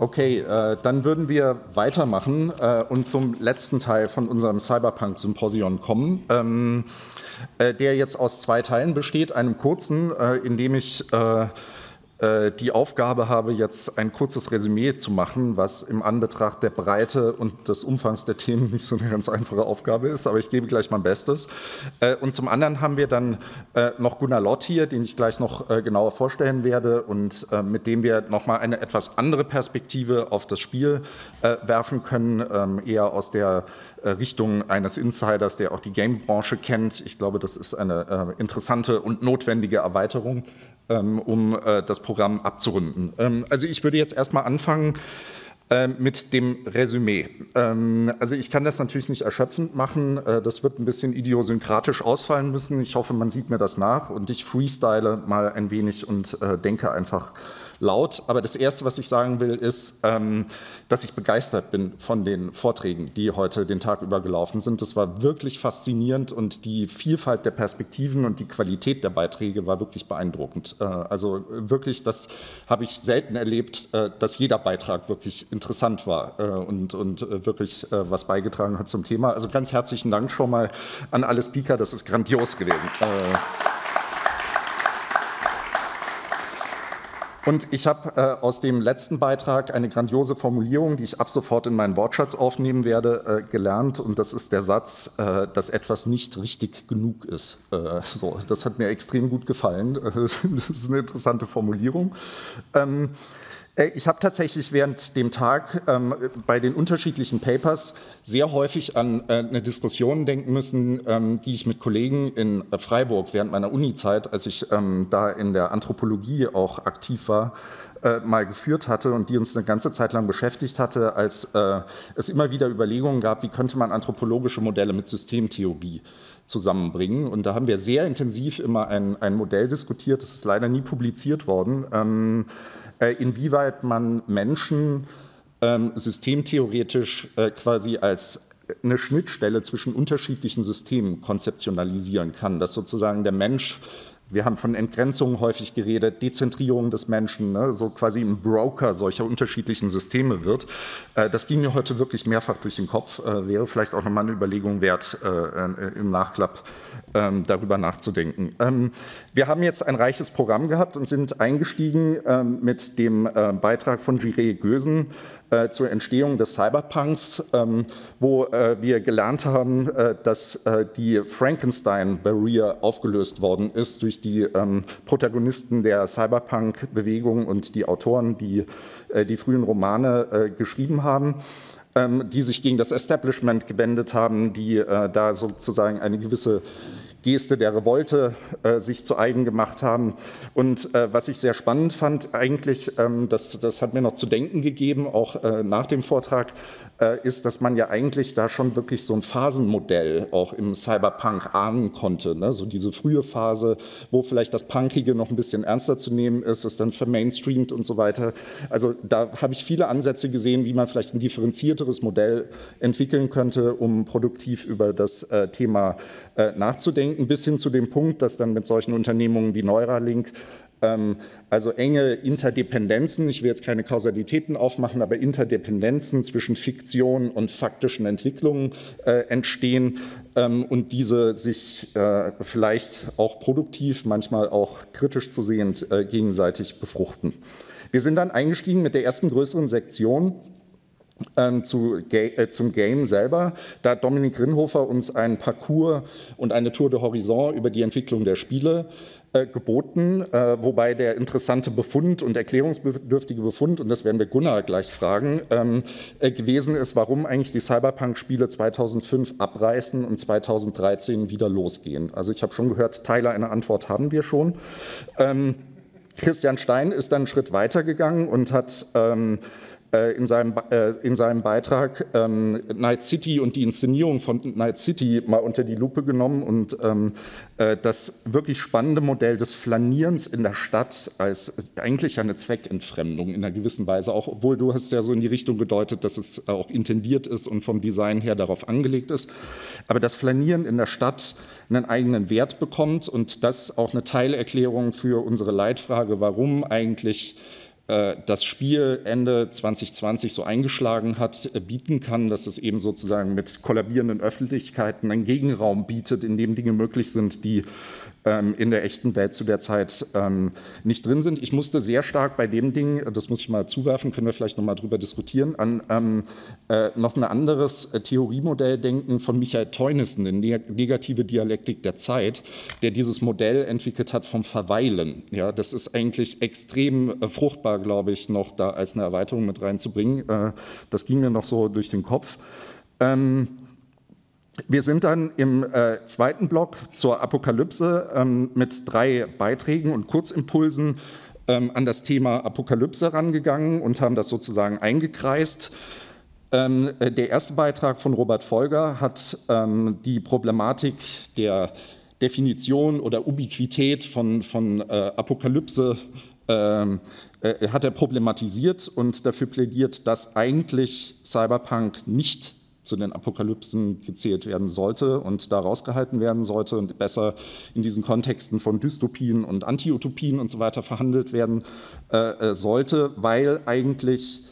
Okay, äh, dann würden wir weitermachen äh, und zum letzten Teil von unserem Cyberpunk-Symposion kommen, ähm, äh, der jetzt aus zwei Teilen besteht. Einem kurzen, äh, in dem ich äh, die Aufgabe habe, jetzt ein kurzes Resümee zu machen, was im Anbetracht der Breite und des Umfangs der Themen nicht so eine ganz einfache Aufgabe ist, aber ich gebe gleich mein Bestes. Äh, und zum anderen haben wir dann äh, noch Gunnar Lott hier, den ich gleich noch genauer vorstellen werde und mit dem wir nochmal eine etwas andere Perspektive auf das Spiel werfen können, ähm, eher aus der Richtung eines Insiders, der auch die Game-Branche kennt. Ich glaube, das ist eine interessante und notwendige Erweiterung ähm, um äh, das Programm abzurunden. Ähm, also ich würde jetzt erstmal anfangen ähm, mit dem Resümee. Also ich kann das natürlich nicht erschöpfend machen. Äh, das wird ein bisschen idiosynkratisch ausfallen müssen. Ich hoffe, man sieht mir das nach und ich freestyle mal ein wenig und äh, denke einfach laut. Aber das Erste, was ich sagen will, ist, ähm, dass ich begeistert bin von den Vorträgen, die heute den Tag über gelaufen sind. Das war wirklich faszinierend und die Vielfalt der Perspektiven und die Qualität der Beiträge war wirklich beeindruckend. Äh, also wirklich, das habe ich selten erlebt, äh, dass jeder Beitrag wirklich interessant war äh, und, und wirklich was beigetragen hat zum Thema. Also ganz herzlichen Dank schon mal an alle Speaker, das ist grandios gewesen. Und ich habe äh, aus dem letzten Beitrag eine grandiose Formulierung, die ich ab sofort in meinen Wortschatz aufnehmen werde, äh, gelernt. Und das ist der Satz, äh, dass etwas nicht richtig genug ist. Äh, so, das hat mir extrem gut gefallen. das ist eine interessante Formulierung. Ähm, äh, ich habe tatsächlich während dem Tag ähm, bei den unterschiedlichen Papers sehr häufig an äh, eine Diskussion denken müssen, ähm, die ich mit Kollegen in äh, Freiburg während meiner Uni-Zeit, als ich ähm, da in der Anthropologie auch aktiv war, äh, mal geführt hatte und die uns eine ganze Zeit lang beschäftigt hatte, als äh, es immer wieder Überlegungen gab, wie könnte man anthropologische Modelle mit Systemtheorie zusammenbringen. Und da haben wir sehr intensiv immer ein, ein Modell diskutiert, das ist leider nie publiziert worden. Äh, inwieweit man Menschen ähm, systemtheoretisch äh, quasi als eine Schnittstelle zwischen unterschiedlichen Systemen konzeptionalisieren kann, dass sozusagen der Mensch wir haben von Entgrenzungen häufig geredet, Dezentrierung des Menschen, ne, so quasi ein Broker solcher unterschiedlichen Systeme wird. Äh, das ging mir heute wirklich mehrfach durch den Kopf, äh, wäre vielleicht auch nochmal eine Überlegung wert, äh, äh, im Nachklapp ähm, darüber nachzudenken. Ähm, wir haben jetzt ein reiches Programm gehabt und sind eingestiegen ähm, mit dem äh, Beitrag von Jiré Gösen äh, zur Entstehung des Cyberpunks, ähm, wo äh, wir gelernt haben, äh, dass äh, die Frankenstein-Barrier aufgelöst worden ist durch die ähm, Protagonisten der Cyberpunk-Bewegung und die Autoren, die äh, die frühen Romane äh, geschrieben haben ähm, die sich gegen das Establishment gewendet haben, die da sozusagen eine gewisse Geste der Revolte äh, sich zu eigen gemacht haben. Und äh, was ich sehr spannend fand, eigentlich, ähm, das, das hat mir noch zu denken gegeben, auch äh, nach dem Vortrag, äh, ist, dass man ja eigentlich da schon wirklich so ein Phasenmodell auch im Cyberpunk ahnen konnte. Ne? So diese frühe Phase, wo vielleicht das Punkige noch ein bisschen ernster zu nehmen ist, ist dann vermainstreamt und so weiter. Also da habe ich viele Ansätze gesehen, wie man vielleicht ein differenzierteres Modell entwickeln könnte, um produktiv über das äh, Thema äh, nachzudenken, bis hin zu dem Punkt, dass dann mit solchen Unternehmungen wie Neuralink ähm, also enge Interdependenzen, ich will jetzt keine Kausalitäten aufmachen, aber Interdependenzen zwischen Fiktion und faktischen Entwicklungen äh, entstehen ähm, und diese sich äh, vielleicht auch produktiv, manchmal auch kritisch zu sehend äh, gegenseitig befruchten. Wir sind dann eingestiegen mit der ersten größeren Sektion ähm, zu, äh, zum Game selber. Da hat Dominik Grinhofer uns einen Parcours und eine Tour de Horizon über die Entwicklung der Spiele äh, geboten, äh, wobei der interessante Befund und erklärungsbedürftige Befund, und das werden wir Gunnar gleich fragen, ähm, äh, gewesen ist, warum eigentlich die Cyberpunk-Spiele 2005 abreißen und 2013 wieder losgehen. Also ich habe schon gehört, Teile einer Antwort haben wir schon. Ähm, Christian Stein ist dann einen Schritt weiter gegangen und hat ähm, äh, in seinem, äh, in seinem Beitrag ähm, Night City und die Inszenierung von Night City mal unter die Lupe genommen und ähm, äh, das wirklich spannende Modell des Flanierens in der Stadt als eigentlich eine Zweckentfremdung in einer gewissen Weise, auch obwohl du hast ja so in die Richtung gedeutet, dass es auch intendiert ist und vom Design her darauf angelegt ist. Aber das Flanieren in der Stadt einen eigenen Wert bekommt und das auch eine Teilerklärung für unsere Leitfrage, warum eigentlich äh, das Spiel Ende 2020 so eingeschlagen hat, äh, bieten kann, dass es eben sozusagen mit kollabierenden Öffentlichkeiten einen Gegenraum bietet, in dem Dinge möglich sind, die in der echten Welt zu der Zeit ähm, nicht drin sind. Ich musste sehr stark bei dem Ding, das muss ich mal zuwerfen, können wir vielleicht noch mal drüber diskutieren, an ähm, äh, noch ein anderes Theoriemodell denken von Michael Teunissen, die negative Dialektik der Zeit, der dieses Modell entwickelt hat vom Verweilen. Ja, das ist eigentlich extrem fruchtbar, glaube ich, noch da als eine Erweiterung mit reinzubringen. das ging mir noch so durch den Kopf. Wir sind dann im äh, zweiten Block zur Apokalypse ähm, mit drei Beiträgen und Kurzimpulsen ähm, an das Thema Apokalypse rangegangen und haben das sozusagen eingekreist. Ähm, äh, der erste Beitrag von Robert Folger hat ähm, die Problematik der Definition oder Ubiquität von, von äh, Apokalypse ähm, äh, hat er problematisiert und dafür plädiert, dass eigentlich Cyberpunk nicht zu den Apokalypsen gezählt werden sollte und da rausgehalten werden sollte und besser in diesen Kontexten von Dystopien und Antiutopien und so weiter verhandelt werden äh, äh, sollte, weil eigentlich,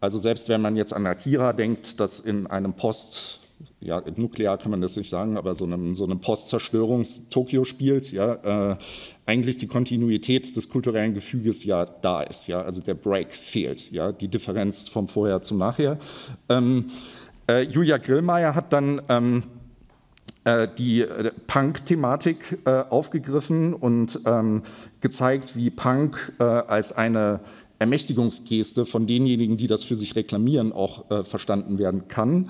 also selbst wenn man jetzt an Akira denkt, dass in einem Post ja, nuklear kann man das nicht sagen, aber so einem, so einem Post-Zerstörungs-Tokio spielt, ja, äh, eigentlich die Kontinuität des kulturellen Gefüges ja da ist, ja, also der Break fehlt, ja, die Differenz vom Vorher zum Nachher. Ähm, äh, Julia Grillmeier hat dann ähm, äh, die äh, Punk-Thematik äh, aufgegriffen und ähm, gezeigt, wie Punk äh, als eine Ermächtigungsgeste von denjenigen, die das für sich reklamieren, auch äh, verstanden werden kann.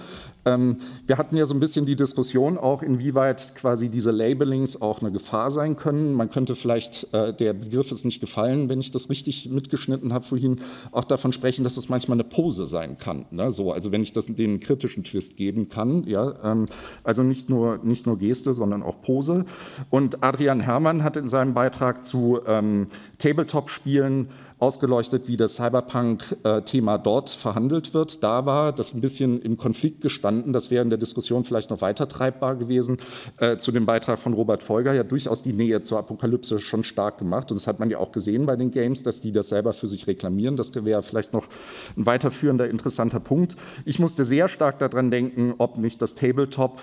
Ähm, wir hatten ja so ein bisschen die Diskussion auch, inwieweit quasi diese Labelings auch eine Gefahr sein können. Man könnte vielleicht, äh, der Begriff ist nicht gefallen, wenn ich das richtig mitgeschnitten habe vorhin, auch davon sprechen, dass das manchmal eine Pose sein kann. Ne? So, also wenn ich das den kritischen Twist geben kann, ja, ähm, also nicht nur, nicht nur Geste, sondern auch Pose. Und Adrian Herrmann hat in seinem Beitrag zu ähm, Tabletop-Spielen ausgeleuchtet, wie das Cyberpunk-Thema dort verhandelt wird. Da war das ein bisschen im Konflikt gestanden. Das wäre in der Diskussion vielleicht noch weiter treibbar gewesen. Äh, zu dem Beitrag von Robert Folger ja durchaus die Nähe zur Apokalypse schon stark gemacht. Und das hat man ja auch gesehen bei den Games, dass die das selber für sich reklamieren. Das wäre vielleicht noch ein weiterführender interessanter Punkt. Ich musste sehr stark daran denken, ob nicht das Tabletop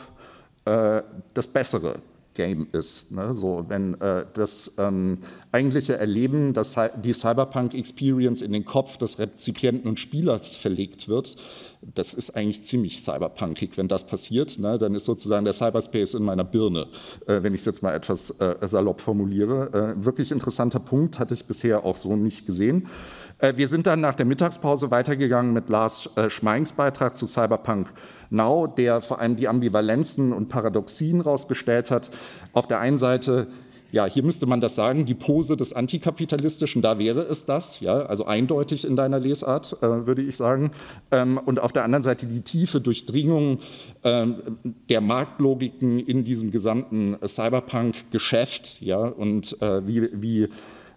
äh, das bessere Game ist. Ne? So, wenn äh, das ähm, eigentliche Erleben, dass die Cyberpunk-Experience in den Kopf des Rezipienten und Spielers verlegt wird, das ist eigentlich ziemlich cyberpunkig, wenn das passiert. Ne? Dann ist sozusagen der Cyberspace in meiner Birne, äh, wenn ich es jetzt mal etwas äh, salopp formuliere. Äh, wirklich interessanter Punkt, hatte ich bisher auch so nicht gesehen. Äh, wir sind dann nach der Mittagspause weitergegangen mit Lars äh, Schmeings Beitrag zu Cyberpunk Now, der vor allem die Ambivalenzen und Paradoxien rausgestellt hat. Auf der einen Seite ja, hier müsste man das sagen, die Pose des Antikapitalistischen, da wäre es das, ja, also eindeutig in deiner Lesart, äh, würde ich sagen. Ähm, und auf der anderen Seite die tiefe Durchdringung ähm, der Marktlogiken in diesem gesamten Cyberpunk-Geschäft, ja, und äh, wie, wie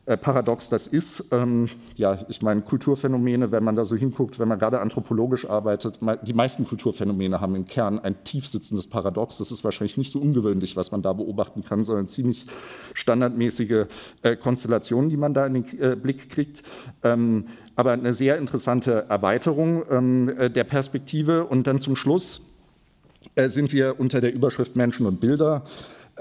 äh, paradox das ist. Ähm, ja, ich meine, Kulturphänomene, wenn man da so hinguckt, wenn man gerade anthropologisch arbeitet, die meisten Kulturphänomene haben im Kern ein tiefsitzendes Paradox. Das ist wahrscheinlich nicht so ungewöhnlich, was man da beobachten kann, sondern ziemlich standardmäßige äh, Konstellationen, die man da in den äh, Blick kriegt. Ähm, aber eine sehr interessante Erweiterung ähm, äh, der Perspektive. Und dann zum Schluss äh, sind wir unter der Überschrift Menschen und Bilder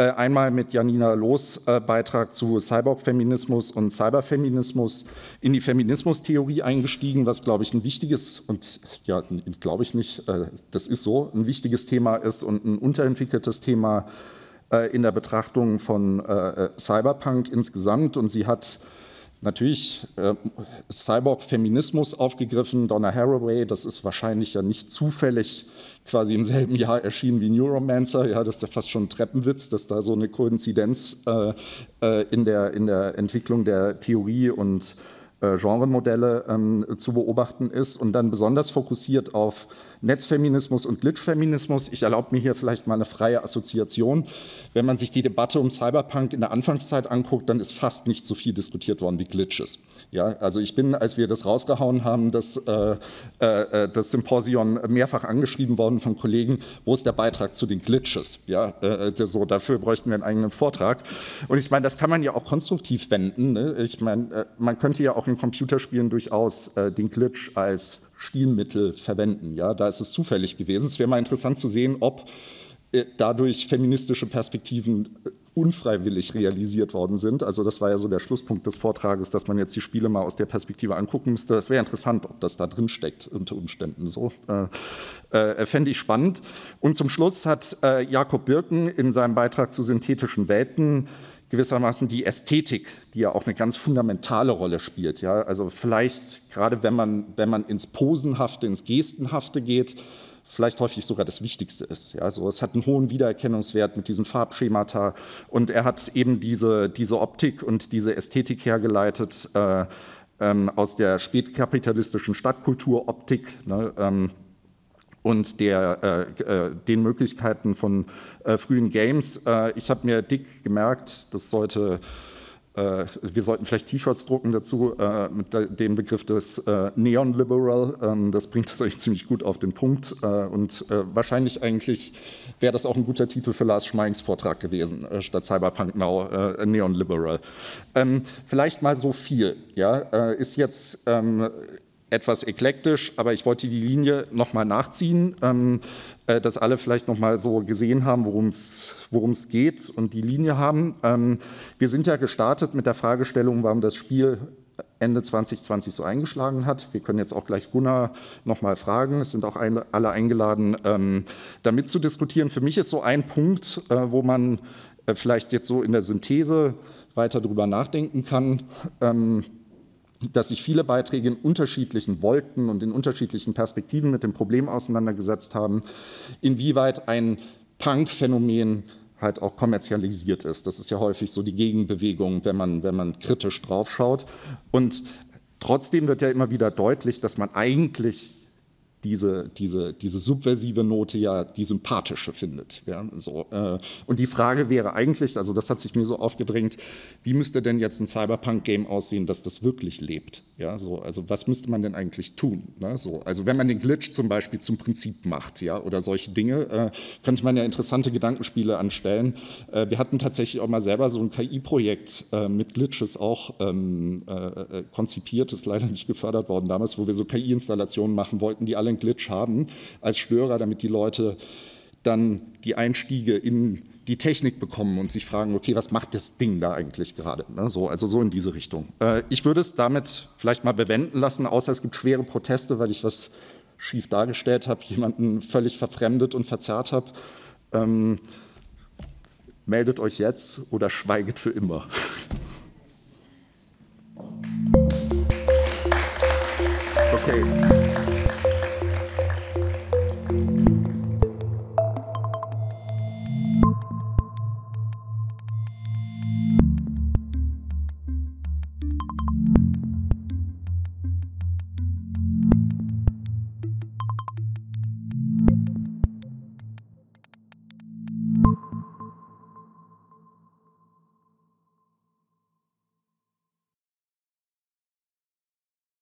einmal mit Janina Los äh, Beitrag zu Cyborg-Feminismus und Cyberfeminismus in die Feminismustheorie eingestiegen, was, glaube ich, ein wichtiges und ja, glaube ich nicht, äh, das ist so, ein wichtiges Thema ist und ein unterentwickeltes Thema in der Betrachtung von Cyberpunk insgesamt. Und sie hat natürlich äh, Cyborg-Feminismus aufgegriffen, Donna Haraway, das ist wahrscheinlich ja nicht zufällig quasi im selben Jahr erschienen wie Neuromancer, ja, das ist ja fast schon ein Treppenwitz, dass da so eine Koinzidenz äh, äh, in, der, in der Entwicklung der Theorie und äh, Genremodelle ähm, zu beobachten ist. Und dann besonders fokussiert auf Netzfeminismus und Glitchfeminismus. Ich erlaube mir hier vielleicht mal eine freie Assoziation. Wenn man sich die Debatte um Cyberpunk in der Anfangszeit anguckt, dann ist fast nicht so viel diskutiert worden wie Glitches. Ja, also ich bin, als wir das rausgehauen haben, das, äh, äh, das Symposion mehrfach angeschrieben worden von Kollegen, wo ist der Beitrag zu den Glitches? Ja, äh, so, dafür bräuchten wir einen eigenen Vortrag. Und ich meine, das kann man ja auch konstruktiv wenden. Ne? Ich meine, äh, man könnte ja auch in Computerspielen durchaus äh, den Glitch als Stilmittel verwenden. Ja, da ist es zufällig gewesen. Es wäre mal interessant zu sehen, ob äh, dadurch feministische Perspektiven unfreiwillig realisiert worden sind. Also das war ja so der Schlusspunkt des Vortrages, dass man jetzt die Spiele mal aus der Perspektive angucken müsste. Das wäre interessant, ob das da drin steckt unter Umständen. So äh, äh, fände ich spannend. Und zum Schluss hat äh, Jakob Birken in seinem Beitrag zu synthetischen Welten gewissermaßen die Ästhetik, die ja auch eine ganz fundamentale Rolle spielt. Ja? Also vielleicht gerade wenn man, wenn man ins Posenhafte, ins Gestenhafte geht, vielleicht häufig sogar das Wichtigste ist. Ja, also es hat einen hohen Wiedererkennungswert mit diesen Farbschemata und er hat eben diese, diese Optik und diese Ästhetik hergeleitet äh, ähm, aus der spätkapitalistischen Stadtkulturoptik. Ne, ähm, und der, äh, äh, den Möglichkeiten von äh, frühen Games. Äh, ich habe mir dick gemerkt, das sollte äh, wir sollten vielleicht T-Shirts drucken dazu äh, mit dem Begriff des äh, Neon Liberal. Ähm, das bringt es eigentlich ziemlich gut auf den Punkt. und wahrscheinlich eigentlich wäre das auch ein guter Titel für Lars Schmeings Vortrag gewesen, statt Cyberpunk Now, Neon Liberal. Ähm, vielleicht mal so viel. Ja, ist jetzt ähm, etwas eklektisch, aber ich wollte die Linie nochmal nachziehen, ähm, äh, dass alle vielleicht nochmal so gesehen haben, worum es geht und die Linie haben. Ähm, wir sind ja gestartet mit der Fragestellung, warum das Spiel Ende 2020 so eingeschlagen hat. Wir können jetzt auch gleich Gunnar nochmal fragen. Es sind auch alle eingeladen, ähm, damit zu diskutieren. Für mich ist so ein Punkt, äh, wo man äh, vielleicht jetzt so in der Synthese weiter drüber nachdenken kann. Ähm, dass sich viele Beiträge in unterschiedlichen Wolken und in unterschiedlichen Perspektiven mit dem Problem auseinandergesetzt haben, inwieweit ein Punk-Phänomen halt auch kommerzialisiert ist. Das ist ja häufig so die Gegenbewegung, wenn man, wenn man kritisch draufschaut. Und trotzdem wird ja immer wieder deutlich, dass man eigentlich diese, diese, diese subversive Note ja die sympathische findet. Ja, so, äh, und die Frage wäre eigentlich, also das hat sich mir so aufgedrängt, wie müsste denn jetzt ein Cyberpunk-Game aussehen, dass das wirklich lebt? Ja, so, also was müsste man denn eigentlich tun? Ne? So, also wenn man den Glitch zum Beispiel zum Prinzip macht ja, oder solche Dinge, äh, könnte man ja interessante Gedankenspiele anstellen. Äh, wir hatten tatsächlich auch mal selber so ein KI-Projekt äh, mit Glitches auch ähm, äh, äh, konzipiert, ist leider nicht gefördert worden damals, wo wir so KI-Installationen machen wollten, die alle einen Glitch haben als Störer, damit die Leute dann die Einstiege in die Technik bekommen und sich fragen, okay, was macht das Ding da eigentlich gerade? Ne, so, also so in diese Richtung. Äh, ich würde es damit vielleicht mal bewenden lassen, außer es gibt schwere Proteste, weil ich was schief dargestellt habe, jemanden völlig verfremdet und verzerrt habe. Ähm, meldet euch jetzt oder schweiget für immer. Okay.